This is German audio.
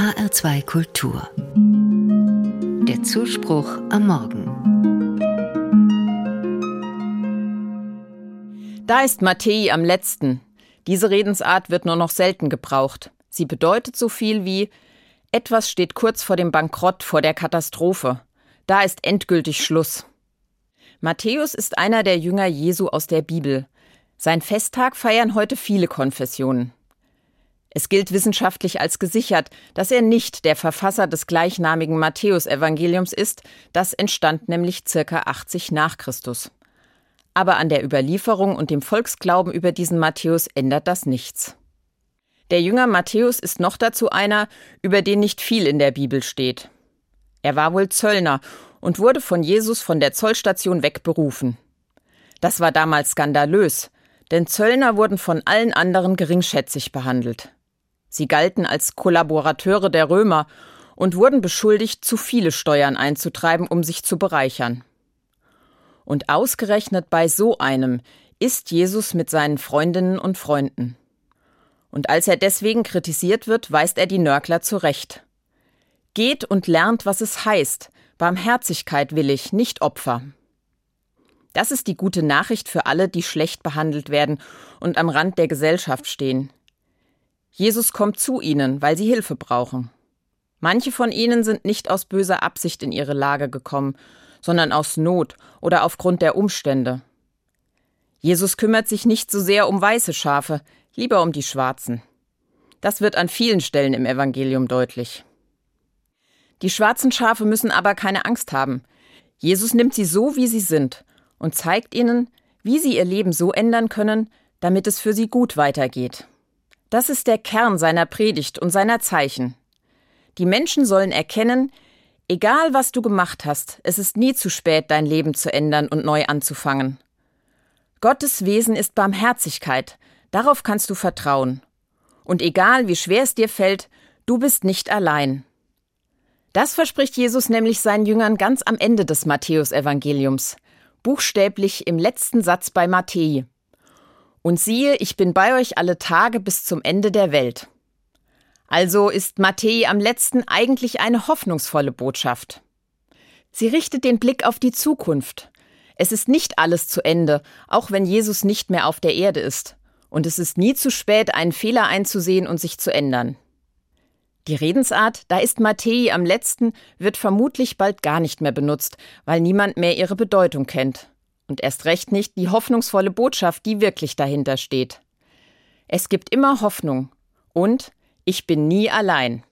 HR2 Kultur. Der Zuspruch am Morgen. Da ist Mattei am letzten. Diese Redensart wird nur noch selten gebraucht. Sie bedeutet so viel wie etwas steht kurz vor dem Bankrott, vor der Katastrophe. Da ist endgültig Schluss. Matthäus ist einer der Jünger Jesu aus der Bibel. Sein Festtag feiern heute viele Konfessionen. Es gilt wissenschaftlich als gesichert, dass er nicht der Verfasser des gleichnamigen Matthäusevangeliums ist, das entstand nämlich circa 80 nach Christus. Aber an der Überlieferung und dem Volksglauben über diesen Matthäus ändert das nichts. Der Jünger Matthäus ist noch dazu einer, über den nicht viel in der Bibel steht. Er war wohl Zöllner und wurde von Jesus von der Zollstation wegberufen. Das war damals skandalös, denn Zöllner wurden von allen anderen geringschätzig behandelt. Sie galten als Kollaborateure der Römer und wurden beschuldigt, zu viele Steuern einzutreiben, um sich zu bereichern. Und ausgerechnet bei so einem ist Jesus mit seinen Freundinnen und Freunden. Und als er deswegen kritisiert wird, weist er die Nörgler zurecht. Geht und lernt, was es heißt. Barmherzigkeit will ich, nicht Opfer. Das ist die gute Nachricht für alle, die schlecht behandelt werden und am Rand der Gesellschaft stehen. Jesus kommt zu ihnen, weil sie Hilfe brauchen. Manche von ihnen sind nicht aus böser Absicht in ihre Lage gekommen, sondern aus Not oder aufgrund der Umstände. Jesus kümmert sich nicht so sehr um weiße Schafe, lieber um die schwarzen. Das wird an vielen Stellen im Evangelium deutlich. Die schwarzen Schafe müssen aber keine Angst haben. Jesus nimmt sie so, wie sie sind, und zeigt ihnen, wie sie ihr Leben so ändern können, damit es für sie gut weitergeht. Das ist der Kern seiner Predigt und seiner Zeichen. Die Menschen sollen erkennen, egal was du gemacht hast, es ist nie zu spät, dein Leben zu ändern und neu anzufangen. Gottes Wesen ist Barmherzigkeit, darauf kannst du vertrauen. Und egal wie schwer es dir fällt, du bist nicht allein. Das verspricht Jesus nämlich seinen Jüngern ganz am Ende des Matthäusevangeliums, buchstäblich im letzten Satz bei Matthäi. Und siehe, ich bin bei euch alle Tage bis zum Ende der Welt. Also ist Matthäi am letzten eigentlich eine hoffnungsvolle Botschaft. Sie richtet den Blick auf die Zukunft. Es ist nicht alles zu Ende, auch wenn Jesus nicht mehr auf der Erde ist. Und es ist nie zu spät, einen Fehler einzusehen und sich zu ändern. Die Redensart, da ist Matthäi am letzten, wird vermutlich bald gar nicht mehr benutzt, weil niemand mehr ihre Bedeutung kennt und erst recht nicht die hoffnungsvolle Botschaft, die wirklich dahinter steht. Es gibt immer Hoffnung und ich bin nie allein.